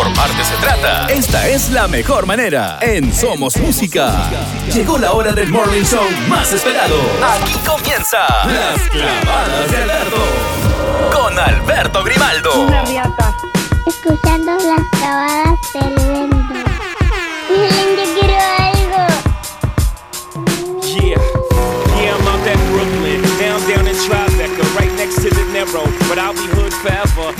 informarte se trata, esta es la mejor manera. En Somos Música. Llegó la hora del morning show más esperado. Aquí comienza Las Clavadas de Alberto. Con Alberto Grimaldo. Una riata. Escuchando las clavadas del vento. Miren, yo quiero algo. Yeah, yeah, I'm out at Brooklyn, down, down in Tribeca, right next to the Narrow. But I'll be hood forever.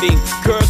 me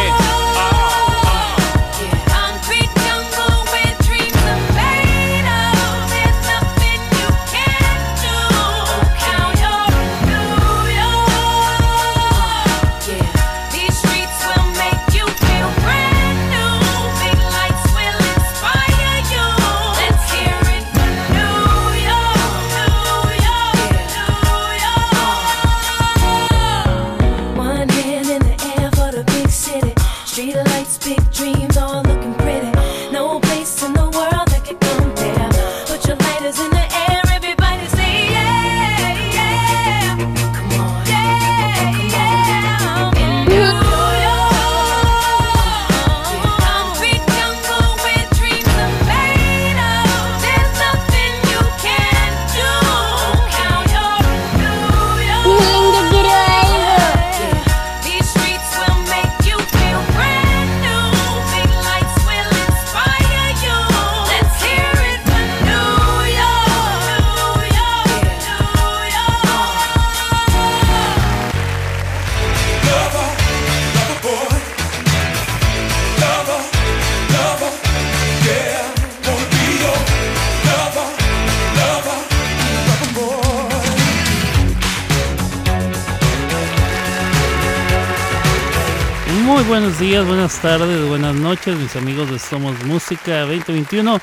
Muy buenos días, buenas tardes, buenas noches, mis amigos de Somos Música 2021.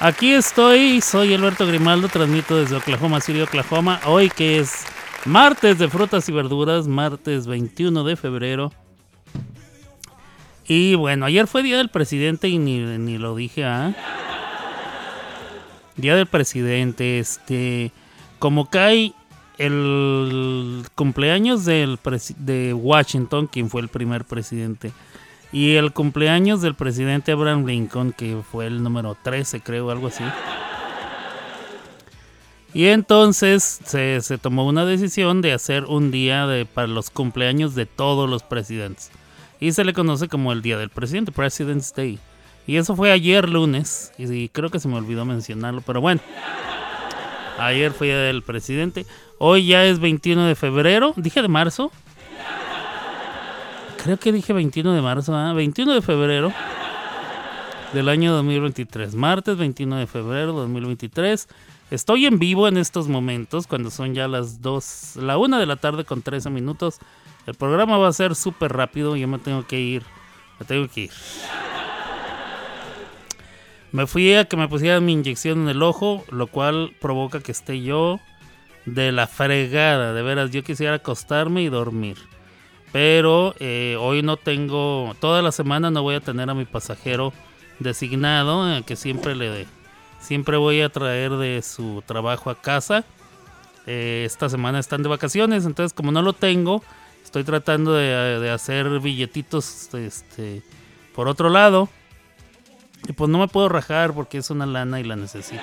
Aquí estoy, soy Alberto Grimaldo, transmito desde Oklahoma City, Oklahoma. Hoy que es martes de frutas y verduras, martes 21 de febrero. Y bueno, ayer fue Día del Presidente y ni, ni lo dije, ¿ah? Día del Presidente, este... Como cae el cumpleaños del de Washington, quien fue el primer presidente, y el cumpleaños del presidente Abraham Lincoln, que fue el número 13, creo, algo así. Y entonces se, se tomó una decisión de hacer un día de, para los cumpleaños de todos los presidentes. Y se le conoce como el Día del Presidente, President's Day. Y eso fue ayer lunes, y creo que se me olvidó mencionarlo, pero bueno. Ayer fue del Presidente. Hoy ya es 21 de febrero. ¿Dije de marzo? Creo que dije 21 de marzo. ¿ah? 21 de febrero del año 2023. Martes 21 de febrero 2023. Estoy en vivo en estos momentos, cuando son ya las 2, la 1 de la tarde con 13 minutos. El programa va a ser súper rápido. Yo me tengo que ir. Me tengo que ir. Me fui a que me pusieran mi inyección en el ojo, lo cual provoca que esté yo de la fregada. De veras, yo quisiera acostarme y dormir. Pero eh, hoy no tengo, toda la semana no voy a tener a mi pasajero designado, eh, que siempre le siempre voy a traer de su trabajo a casa. Eh, esta semana están de vacaciones, entonces como no lo tengo, estoy tratando de, de hacer billetitos este, por otro lado. Y pues no me puedo rajar porque es una lana y la necesito.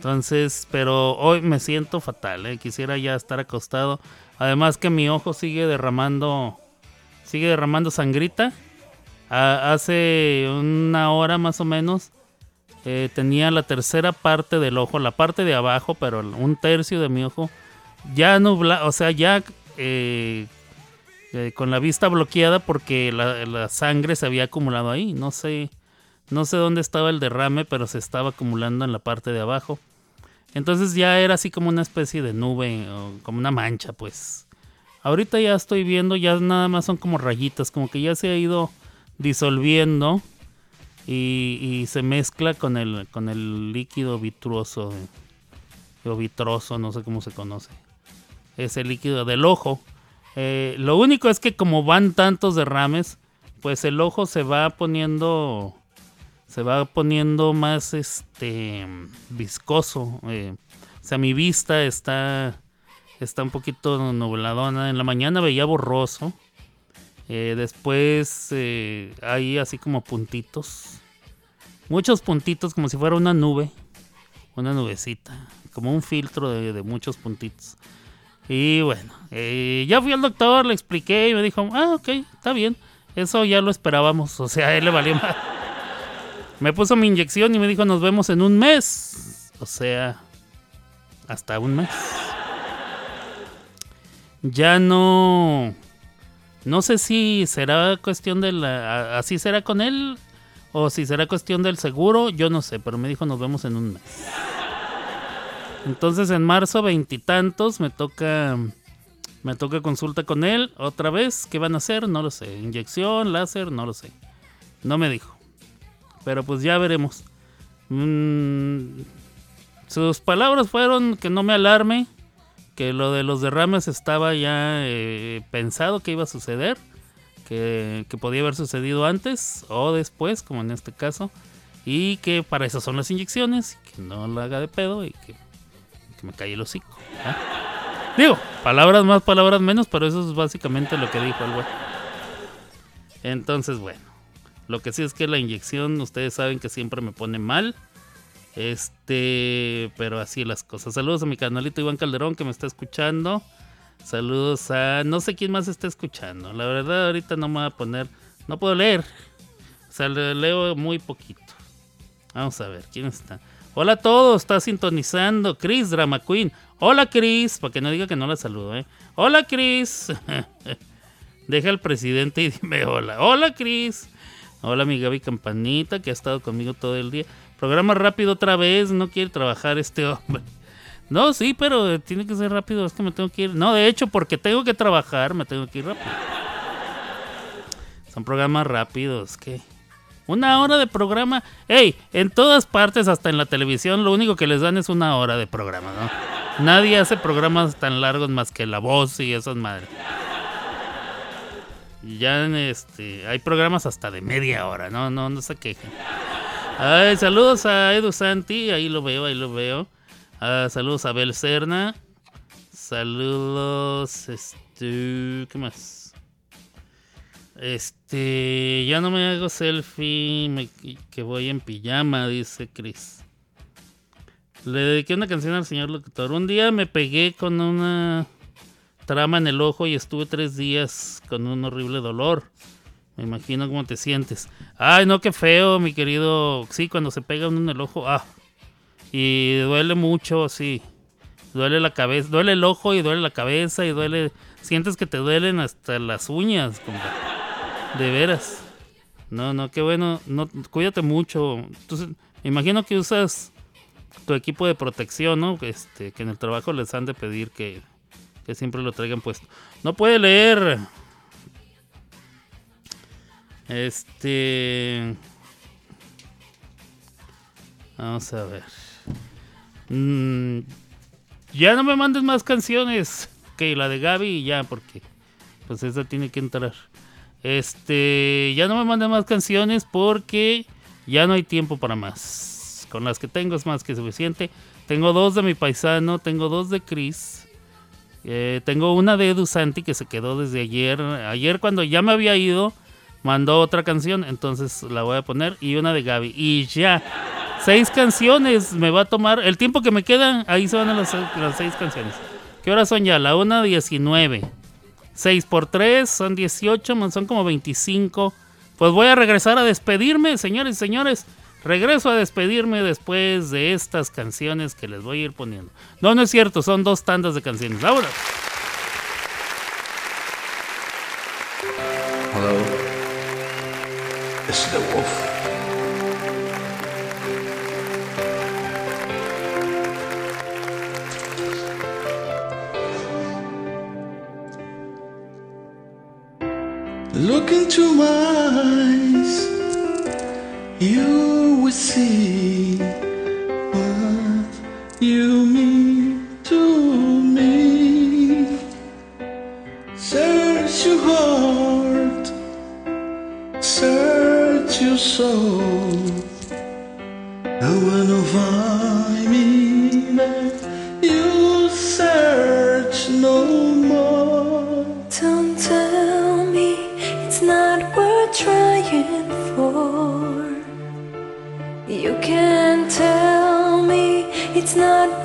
Entonces, pero hoy me siento fatal, ¿eh? quisiera ya estar acostado. Además que mi ojo sigue derramando, sigue derramando sangrita. Hace una hora más o menos eh, tenía la tercera parte del ojo, la parte de abajo, pero un tercio de mi ojo ya nubla, o sea, ya eh, con la vista bloqueada porque la, la sangre se había acumulado ahí. No sé, no sé dónde estaba el derrame, pero se estaba acumulando en la parte de abajo. Entonces ya era así como una especie de nube o como una mancha, pues. Ahorita ya estoy viendo, ya nada más son como rayitas, como que ya se ha ido disolviendo y, y se mezcla con el, con el líquido vitruoso o vitroso, no sé cómo se conoce. Ese líquido del ojo. Eh, lo único es que como van tantos derrames, pues el ojo se va poniendo se va poniendo más este viscoso. eh, o sea, mi vista está está un poquito nubladona. En la mañana veía borroso. Eh, después eh, hay así como puntitos. Muchos puntitos como si fuera una nube. Una nubecita. Como un filtro de, de muchos puntitos. Y bueno, eh, ya fui al doctor, le expliqué y me dijo, ah, ok, está bien. Eso ya lo esperábamos. O sea, a él le valió más. Me puso mi inyección y me dijo, nos vemos en un mes. O sea, hasta un mes. Ya no... No sé si será cuestión de la... Así será con él o si será cuestión del seguro, yo no sé, pero me dijo nos vemos en un mes. Entonces en marzo veintitantos me toca me toca consulta con él otra vez. ¿Qué van a hacer? No lo sé. Inyección, láser, no lo sé. No me dijo. Pero pues ya veremos. Mm, sus palabras fueron que no me alarme, que lo de los derrames estaba ya eh, pensado que iba a suceder, que, que podía haber sucedido antes o después, como en este caso, y que para eso son las inyecciones, que no la haga de pedo y que, que me calle el hocico. Digo, palabras más, palabras menos, pero eso es básicamente lo que dijo el güey. Entonces, bueno, lo que sí es que la inyección, ustedes saben que siempre me pone mal. Este, pero así las cosas. Saludos a mi canalito Iván Calderón que me está escuchando. Saludos a no sé quién más está escuchando. La verdad ahorita no me voy a poner, no puedo leer. O sea, le- leo muy poquito. Vamos a ver, ¿quién está? Hola a todos, está sintonizando Chris Drama Queen. Hola Chris, para que no diga que no la saludo, ¿eh? Hola Chris. Deja al presidente y dime hola. Hola Chris. Hola mi Gaby Campanita que ha estado conmigo todo el día. Programa rápido otra vez, no quiere trabajar este hombre. No, sí, pero tiene que ser rápido, es que me tengo que ir. No, de hecho, porque tengo que trabajar, me tengo que ir rápido. Son programas rápidos, ¿qué? Una hora de programa. ¡Ey! En todas partes, hasta en la televisión, lo único que les dan es una hora de programa, ¿no? Nadie hace programas tan largos más que La Voz y esas madres. Ya en este, hay programas hasta de media hora, no, no, no se quejen. Ay, saludos a Edu Santi, ahí lo veo, ahí lo veo. Ah, saludos a Bel Serna. Saludos, este, ¿qué más? Este, ya no me hago selfie, me- que voy en pijama, dice Chris. Le dediqué una canción al señor locutor. Un día me pegué con una trama en el ojo y estuve tres días con un horrible dolor. Me imagino cómo te sientes. Ay, no, qué feo, mi querido. Sí, cuando se pega uno en el ojo. Ah. Y duele mucho, sí. Duele la cabeza, duele el ojo y duele la cabeza y duele. Sientes que te duelen hasta las uñas, compa. De veras. No, no, qué bueno. No, cuídate mucho. Entonces, me imagino que usas tu equipo de protección, ¿no? Este, que en el trabajo les han de pedir que, siempre lo traigan puesto. No puede leer. Este. Vamos a ver. Mm, ya no me mandes más canciones que la de Gaby y ya, porque pues esa tiene que entrar. Este, ya no me mandes más canciones porque ya no hay tiempo para más. Con las que tengo es más que suficiente. Tengo dos de mi paisano, tengo dos de Chris. Eh, tengo una de Edu Santi que se quedó desde ayer. Ayer cuando ya me había ido, mandó otra canción, entonces la voy a poner. Y una de Gaby. Y ya. Seis canciones me va a tomar. El tiempo que me queda, ahí se van las, seis canciones. ¿Qué horas son ya? La 1.19. 6 por 3 son 18, man, son como 25. Pues voy a regresar a despedirme, señores y señores. Regreso a despedirme después de estas canciones que les voy a ir poniendo. No, no es cierto, son dos tandas de canciones. Ahora. Hello. This is the wolf. Look into my eyes, you will see what you mean to me. Search your heart, search your soul. I wanna find me You can tell me it's not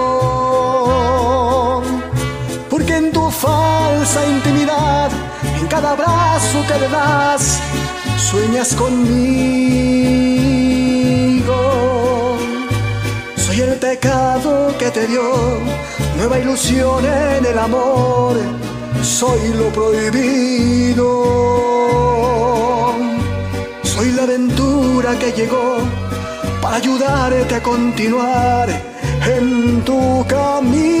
Falsa intimidad, en cada abrazo que le das, sueñas conmigo. Soy el pecado que te dio nueva ilusión en el amor. Soy lo prohibido. Soy la aventura que llegó para ayudarte a continuar en tu camino.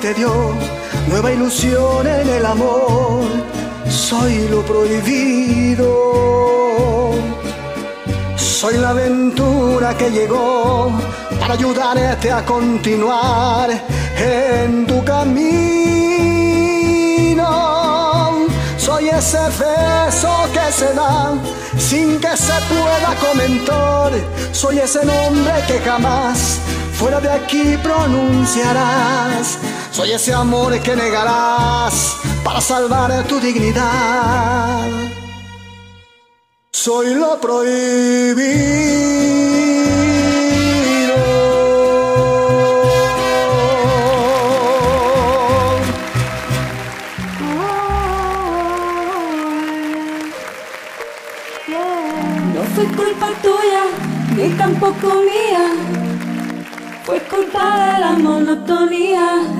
Te dio nueva ilusión en el amor. Soy lo prohibido. Soy la aventura que llegó para ayudarte a continuar en tu camino. Soy ese beso que se da sin que se pueda comentar. Soy ese nombre que jamás fuera de aquí pronunciarás. Soy ese amor que negarás para salvar tu dignidad. Soy lo prohibido. No fue culpa tuya, ni tampoco mía. Fue culpa de la monotonía.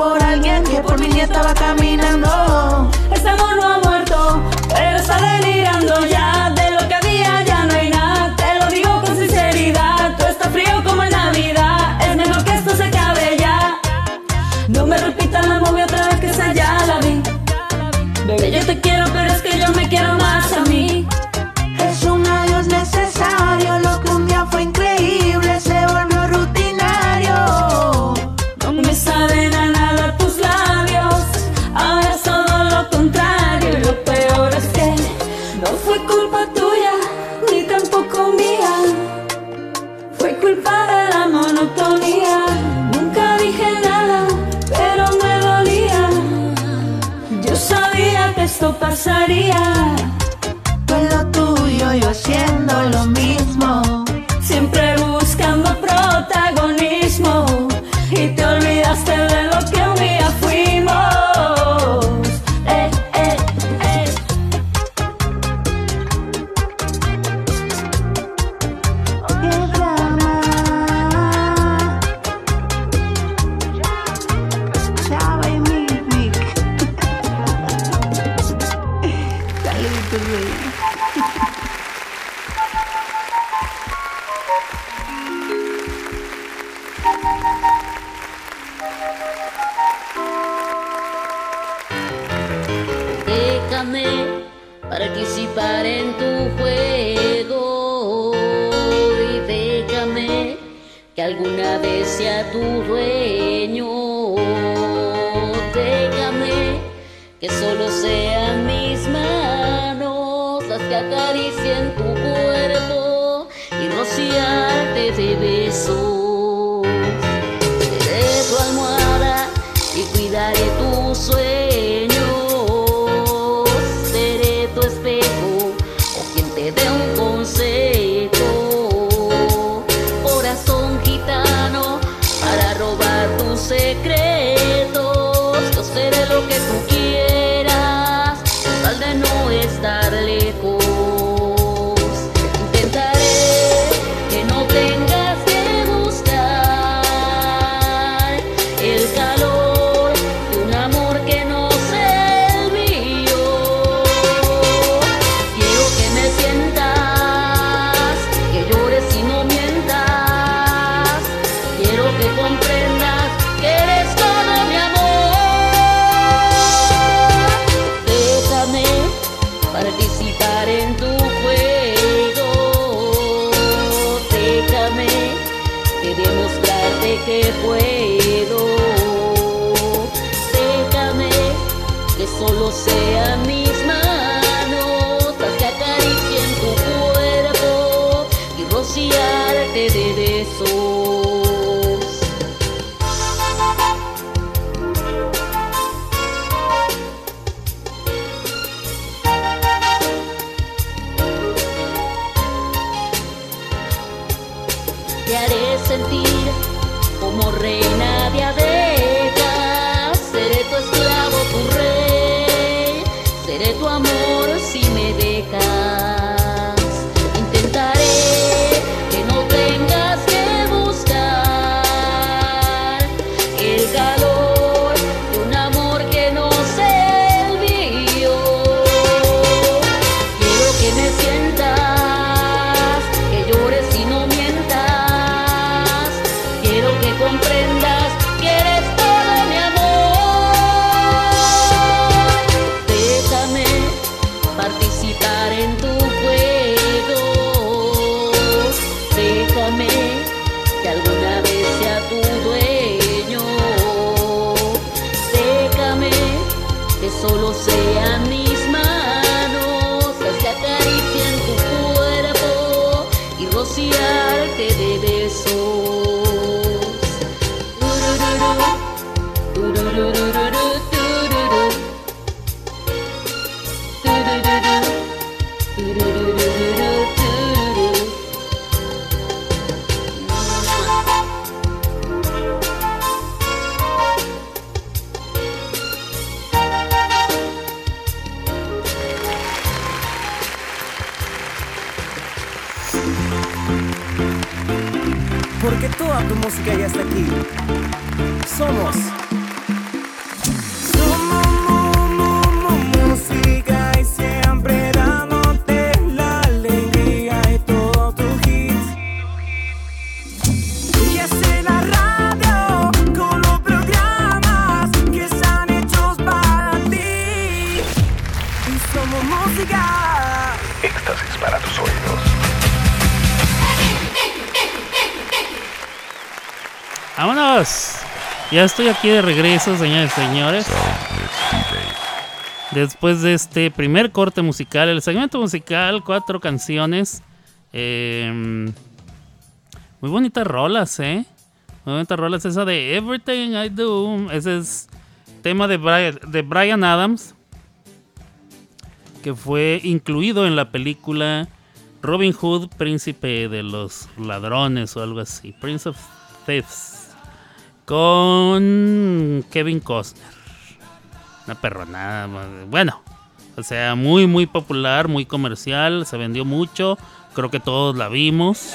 por alguien que por mí ni estaba caminando. Ya estoy aquí de regreso, señores y señores. Después de este primer corte musical, el segmento musical, cuatro canciones. Em, muy bonitas rolas, ¿eh? Muy bonitas rolas. Esa de Everything I Do. Ese es tema de Brian, de Brian Adams. Que fue incluido en la película Robin Hood, Príncipe de los Ladrones o algo así. Prince of Thieves. Con Kevin Costner. Una perronada. Bueno, o sea, muy, muy popular, muy comercial. Se vendió mucho. Creo que todos la vimos.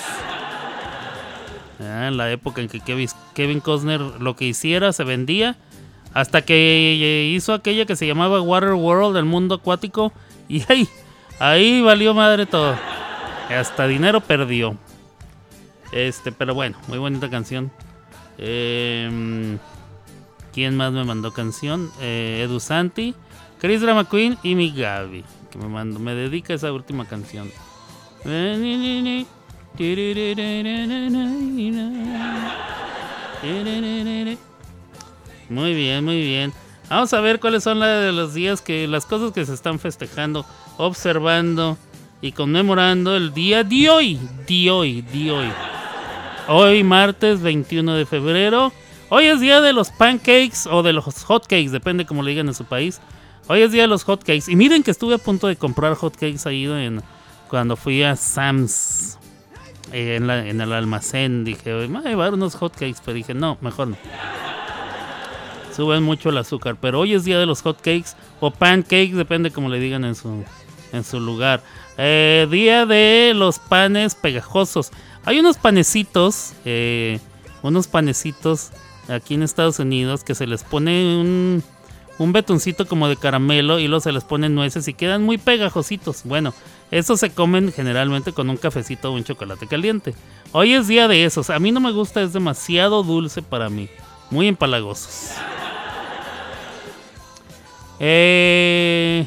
Ah, en la época en que Kevin Costner lo que hiciera se vendía. Hasta que hizo aquella que se llamaba Water World, el mundo acuático. Y ahí, ahí valió madre todo. Hasta dinero perdió. Este, pero bueno, muy bonita canción. Em, ¿Quién más me mandó canción? Eh, Edu Santi, Chris Drama Queen y mi Gaby. Que me mandó, me dedica esa última canción. Muy bien, muy bien. Vamos a ver cuáles son la de los días que las cosas que se están festejando, observando y conmemorando el día de hoy, de hoy, de hoy. Hoy martes 21 de febrero. Hoy es día de los pancakes o de los hotcakes, depende como le digan en su país. Hoy es día de los hotcakes. Y miren que estuve a punto de comprar hotcakes ahí en, cuando fui a Sam's eh, en, el almacén. Dije, "Oye, me voy a llevar unos hotcakes, pero dije, no, mejor no. Suben mucho el azúcar, pero hoy es día de los hotcakes o pancakes, depende como le digan en su, en su lugar. Eh, día de los panes pegajosos. Hay unos panecitos, eh, unos panecitos aquí en Estados Unidos que se les pone un, un betuncito como de caramelo y luego se les ponen nueces y quedan muy pegajositos. Bueno, esos se comen generalmente con un cafecito o un chocolate caliente. Hoy es día de esos. A mí no me gusta, es demasiado dulce para mí. Muy empalagosos. Eh,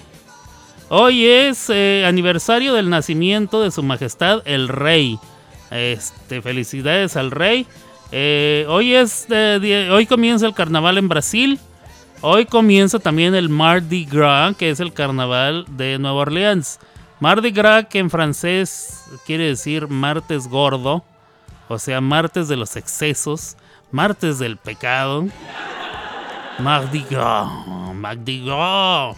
hoy es eh, aniversario del nacimiento de su majestad el rey. Este, felicidades al rey. Eh, hoy es eh, hoy comienza el carnaval en Brasil. Hoy comienza también el Mardi Gras, que es el carnaval de Nueva Orleans. Mardi Gras, que en francés quiere decir martes gordo, o sea, martes de los excesos, martes del pecado. Mardi Gras, Mardi Gras.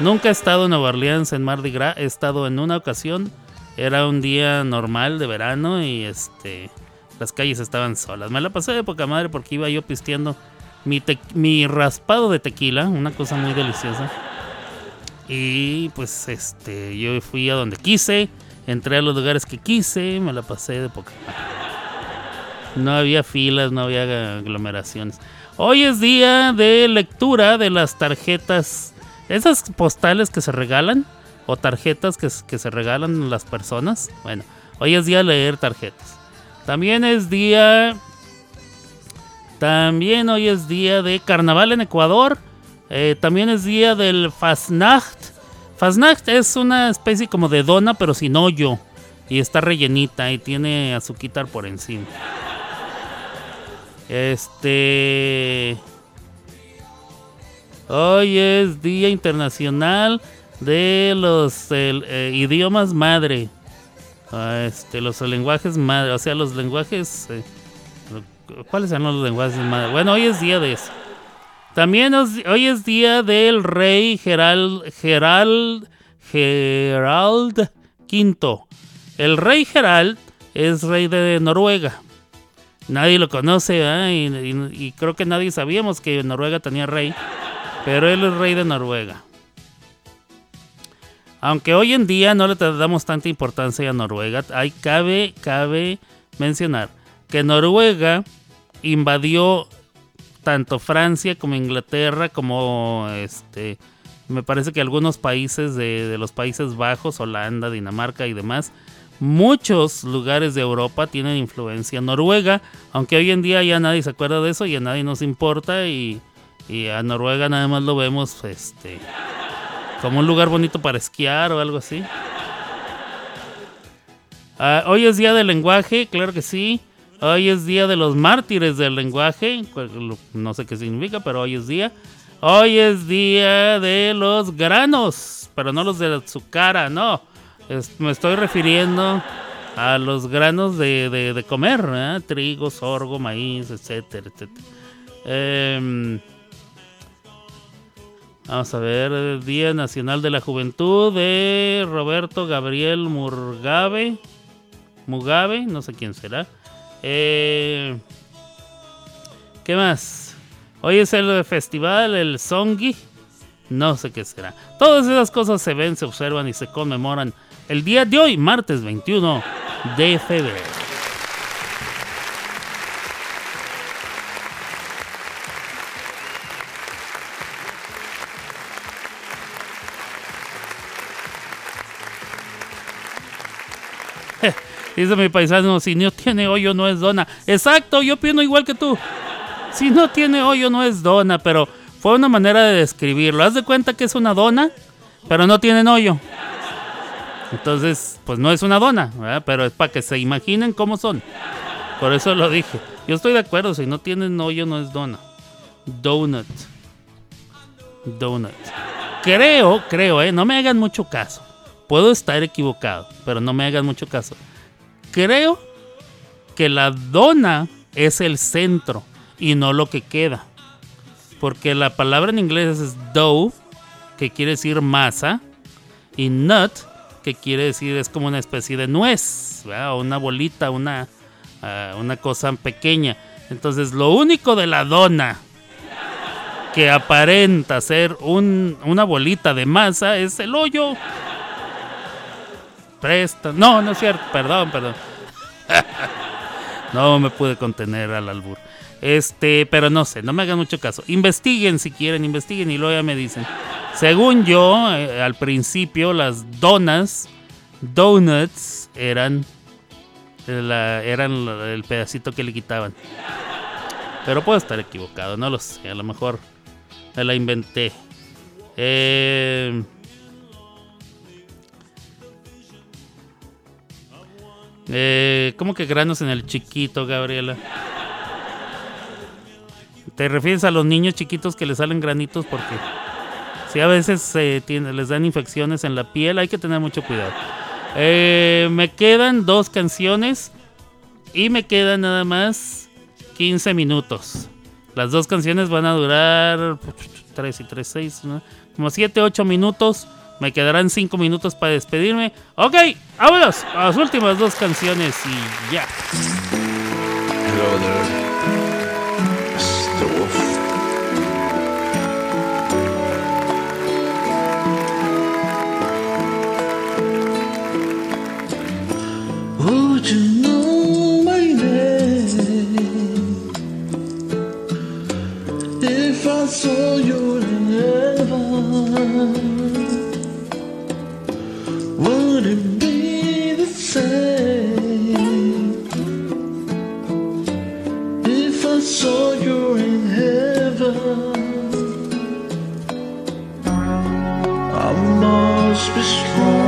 Nunca he estado en Nueva Orleans en Mardi Gras, he estado en una ocasión. Era un día normal de verano y este las calles estaban solas. Me la pasé de poca madre porque iba yo pisteando mi, mi raspado de tequila, una cosa muy deliciosa. Y pues este yo fui a donde quise, entré a los lugares que quise, me la pasé de poca madre. No había filas, no había aglomeraciones. Hoy es día de lectura de las tarjetas, esas postales que se regalan o tarjetas que, se regalan las personas. Bueno, hoy es día de leer tarjetas. También es día, también hoy es día de carnaval en Ecuador. Eh, también es día del Fasnacht. Fasnacht es una especie como de dona, pero sin hoyo. Y está rellenita y tiene azuquitar por encima. Este. Hoy es Día Internacional de los eh, idiomas madre. Ah, Este, los lenguajes madre, o sea, los lenguajes. eh, ¿Cuáles son los lenguajes madre? Bueno, hoy es día de eso. También hoy es día del rey Gerald, Gerald, Gerald V. El rey Gerald es rey de Noruega. Nadie lo conoce, y- y creo que nadie sabíamos que Noruega tenía rey. Pero él es rey de Noruega. Aunque hoy en día no le damos tanta importancia a Noruega, hay, cabe, cabe mencionar que Noruega invadió tanto Francia como Inglaterra, como este, me parece que algunos países de, de los Países Bajos, Holanda, Dinamarca y demás, muchos lugares de Europa tienen influencia noruega, aunque hoy en día ya nadie se acuerda de eso y a nadie nos importa y, y a Noruega nada más lo vemos este, como un lugar bonito para esquiar o algo así. Ah, hoy es día del lenguaje, claro que sí. Hoy es día de los mártires del lenguaje. No sé qué significa, pero hoy es día. Hoy es día de los granos, pero no los de su cara, no. Me estoy refiriendo a los granos de, de- comer, ¿verdad? trigo, sorgo, maíz, etcétera, etcétera. Em, Vamos a ver, Día Nacional de la Juventud de Roberto Gabriel Mugabe. Mugabe, no sé quién será. Eh, ¿Qué más? Hoy es el festival, el Songi. No sé qué será. Todas esas cosas se ven, se observan y se conmemoran el día de hoy, martes 21 de febrero. Dice mi paisano, si no tiene hoyo no es dona. Exacto, yo opino igual que tú. Si no tiene hoyo no es dona, pero fue una manera de describirlo. Haz de cuenta que es una dona, pero no tiene hoyo. Entonces, pues no es una dona, ¿verdad? pero es para que se imaginen cómo son. Por eso lo dije. Yo estoy de acuerdo, si no tienen hoyo no es dona. Donut. Donut. Creo, creo, eh, no me hagan mucho caso. Puedo estar equivocado, pero no me hagan mucho caso. Creo que la dona es el centro y no lo que queda. Porque la palabra en inglés es dough, que quiere decir masa, y nut, que quiere decir es como una especie de nuez, ¿verdad? una bolita, una, ah, una cosa pequeña. Entonces, lo único de la dona que aparenta ser un- una bolita de masa es el hoyo. Presta. No, no es cierto. Perdón, perdón. no me pude contener al albur. Este, pero no sé, no me hagan mucho caso. Investiguen si quieren, investiguen y luego ya me dicen. Según yo, eh, al principio las donas, donuts, eran, la- eran el pedacito que le quitaban. Pero puedo estar equivocado, no lo sé. A lo mejor me la inventé. Eh, eh, ¿Cómo que granos en el chiquito, Gabriela? ¿Te refieres a los niños chiquitos que les salen granitos? Porque si a veces eh, tiene- les dan infecciones en la piel, hay que tener mucho cuidado. Eh, me quedan dos canciones y me quedan nada más 15 minutos. Las dos canciones van a durar 3 y 3, 6, ¿no? como 7, 8 minutos. Me quedarán 5 minutos para despedirme. Ok, vámonos a las últimas dos canciones y ya. Would it be the same if I saw you in heaven? I must be strong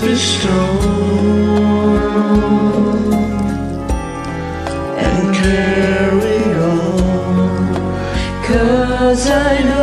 bestow and carry on. Cause I know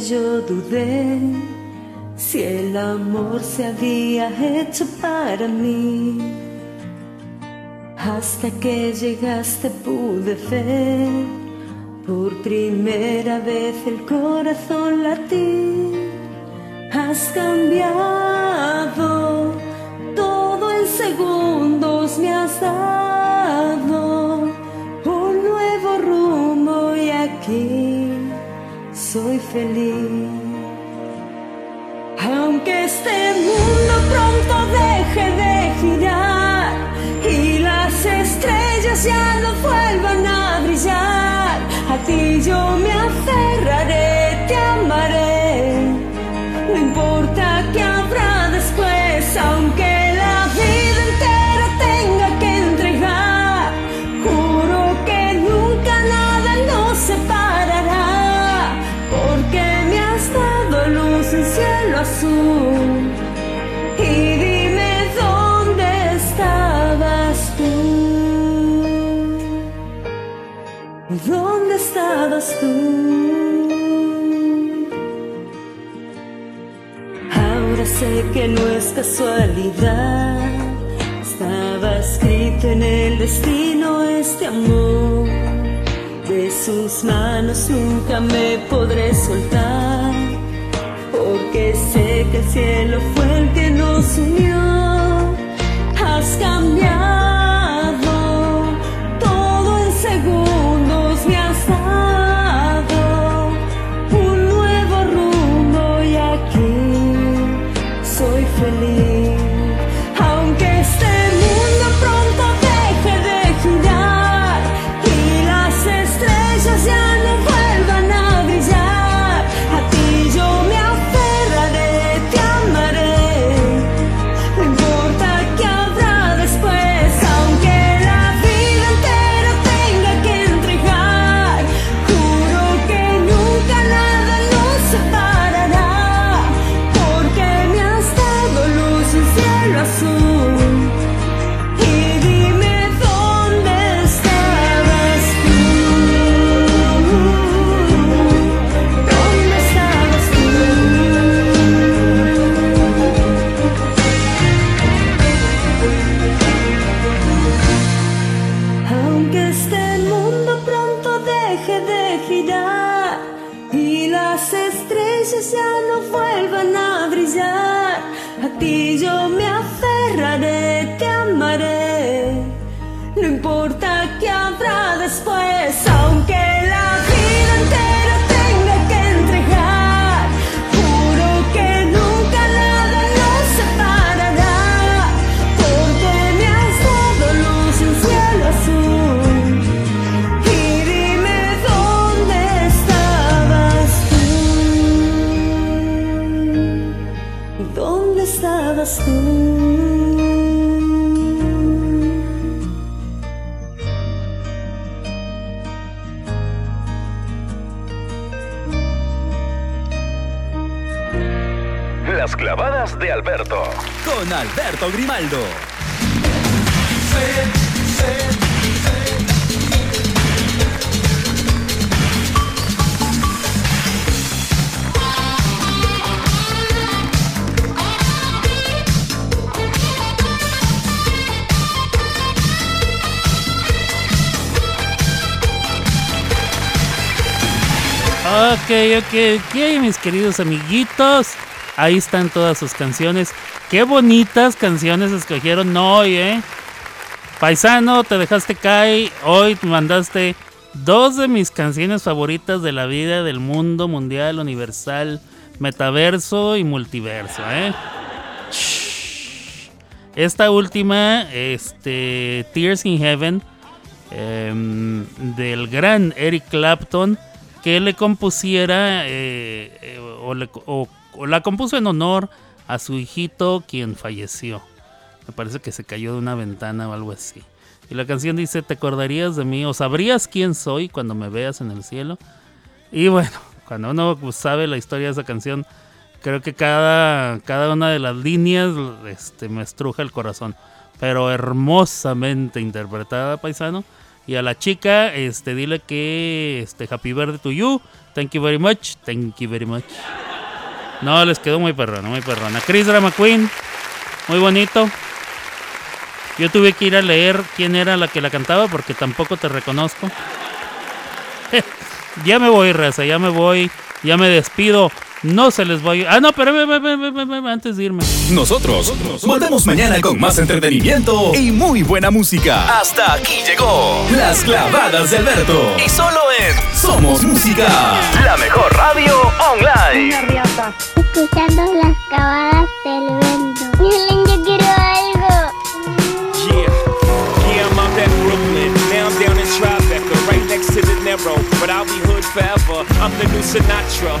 yo dudé si el amor se había hecho para mí. Hasta que llegaste pude ver por primera vez el corazón latir. Has cambiado feliz. Aunque este mundo pronto deje de girar y las estrellas ya no vuelvan a brillar, a ti yo me aferraré. que no es casualidad. Estaba escrito en el destino este amor. De sus manos nunca me podré soltar, porque sé que el cielo fue Ok, ok, ok, mis queridos amiguitos. Ahí están todas sus canciones. Qué bonitas canciones escogieron hoy, ¿eh? Paisano, te dejaste caer. Hoy mandaste dos de mis canciones favoritas de la vida, del mundo mundial, universal, metaverso y multiverso, ¿eh? Esta última, este, Tears in Heaven, em, del gran Eric Clapton, que le compusiera eh, eh, o, la compuso en honor a su hijito quien falleció. Me parece que se cayó de una ventana o algo así. Y la canción dice, ¿te acordarías de mí o sabrías quién soy cuando me veas en el cielo? Y bueno, cuando uno sabe la historia de esa canción, creo que cada, cada una de las líneas este, me estruja el corazón. Pero hermosamente interpretada, paisano. Y a la chica, este, dile que este, Happy Birthday to you. Thank you very much. Thank you very much. No, les quedó muy perrona, muy perrona. Chris Drama Queen, muy bonito. Yo tuve que ir a leer quién era la que la cantaba porque tampoco te reconozco. ya me voy, raza, ya me voy, ya me despido. No se les voy. Ah, no, pero ve, ve, ve, ve, ve, ve, antes de irme. Nosotros volvemos mañana con más entretenimiento y muy buena música. Hasta aquí llegó Las clavadas de Alberto. Y solo en Somos Música, la mejor radio online. Escuchando las clavadas del vento. Miren, yo quiero algo. Yeah, yeah, I'm out at Brooklyn. Now I'm down in Tribeca, right next to the Narrow. But I'll be hood forever. I'm the new Sinatra.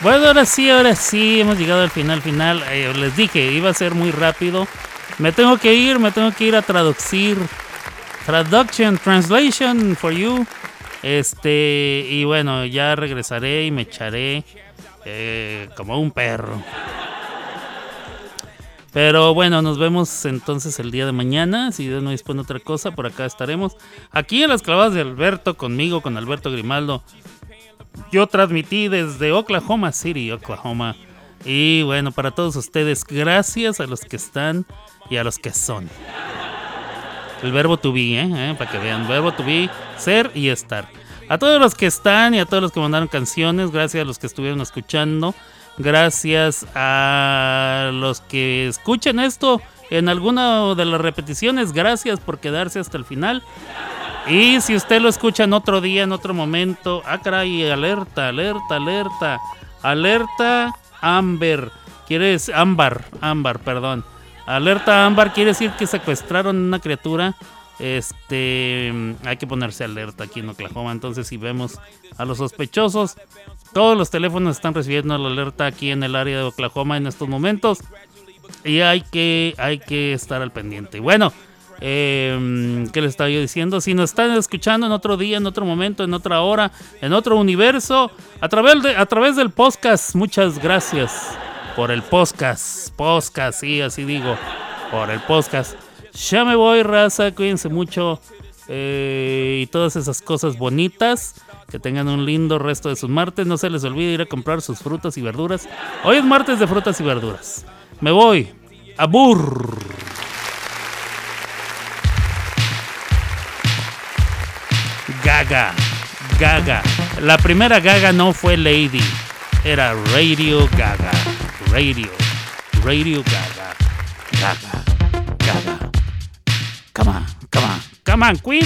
Bueno, ahora sí, ahora sí, hemos llegado al final, final. Eh, les dije, iba a ser muy rápido. Me tengo que ir, me tengo que ir a traducir. Traduction, translation for you. Este, y bueno, ya regresaré y me echaré eh, como un perro. Pero bueno, nos vemos entonces el día de mañana. Si no dispone otra cosa, por acá estaremos. Aquí en las clavadas de Alberto, conmigo, con Alberto Grimaldo. Yo transmití desde Oklahoma City, Oklahoma. Y bueno, para todos ustedes, gracias a los que están y a los que son. El verbo to be, ¿eh? ¿Eh? Para que vean, verbo to be, ser y estar. A todos los que están y a todos los que mandaron canciones, gracias a los que estuvieron escuchando. Gracias a los que escuchen esto en alguna de las repeticiones. Gracias por quedarse hasta el final. Y si usted lo escucha en otro día, en otro momento, ah, caray, alerta, alerta, alerta, alerta, Amber, quiere decir, ámbar, ámbar, perdón. Alerta ámbar quiere decir que secuestraron una criatura. Este, hay que ponerse alerta aquí en Oklahoma. Entonces, si vemos a los sospechosos, todos los teléfonos están recibiendo la alerta aquí en el área de Oklahoma en estos momentos. Y hay que, hay que estar al pendiente. Bueno, Eh, ¿Qué les estaba yo diciendo? Si nos están escuchando en otro día, en otro momento, en otra hora, en otro universo, a través, de, a través del podcast, muchas gracias por el podcast. Podcast, sí, así digo, por el podcast. Ya me voy, raza, cuídense mucho eh, y todas esas cosas bonitas. Que tengan un lindo resto de sus martes. No se les olvide ir a comprar sus frutas y verduras. Hoy es martes de frutas y verduras. Me voy. Abur. Gaga. Gaga. La primera Gaga no fue Lady. Era Radio Gaga. Radio. Radio Gaga. Gaga. Gaga. Come on, come on. Come on, Queen.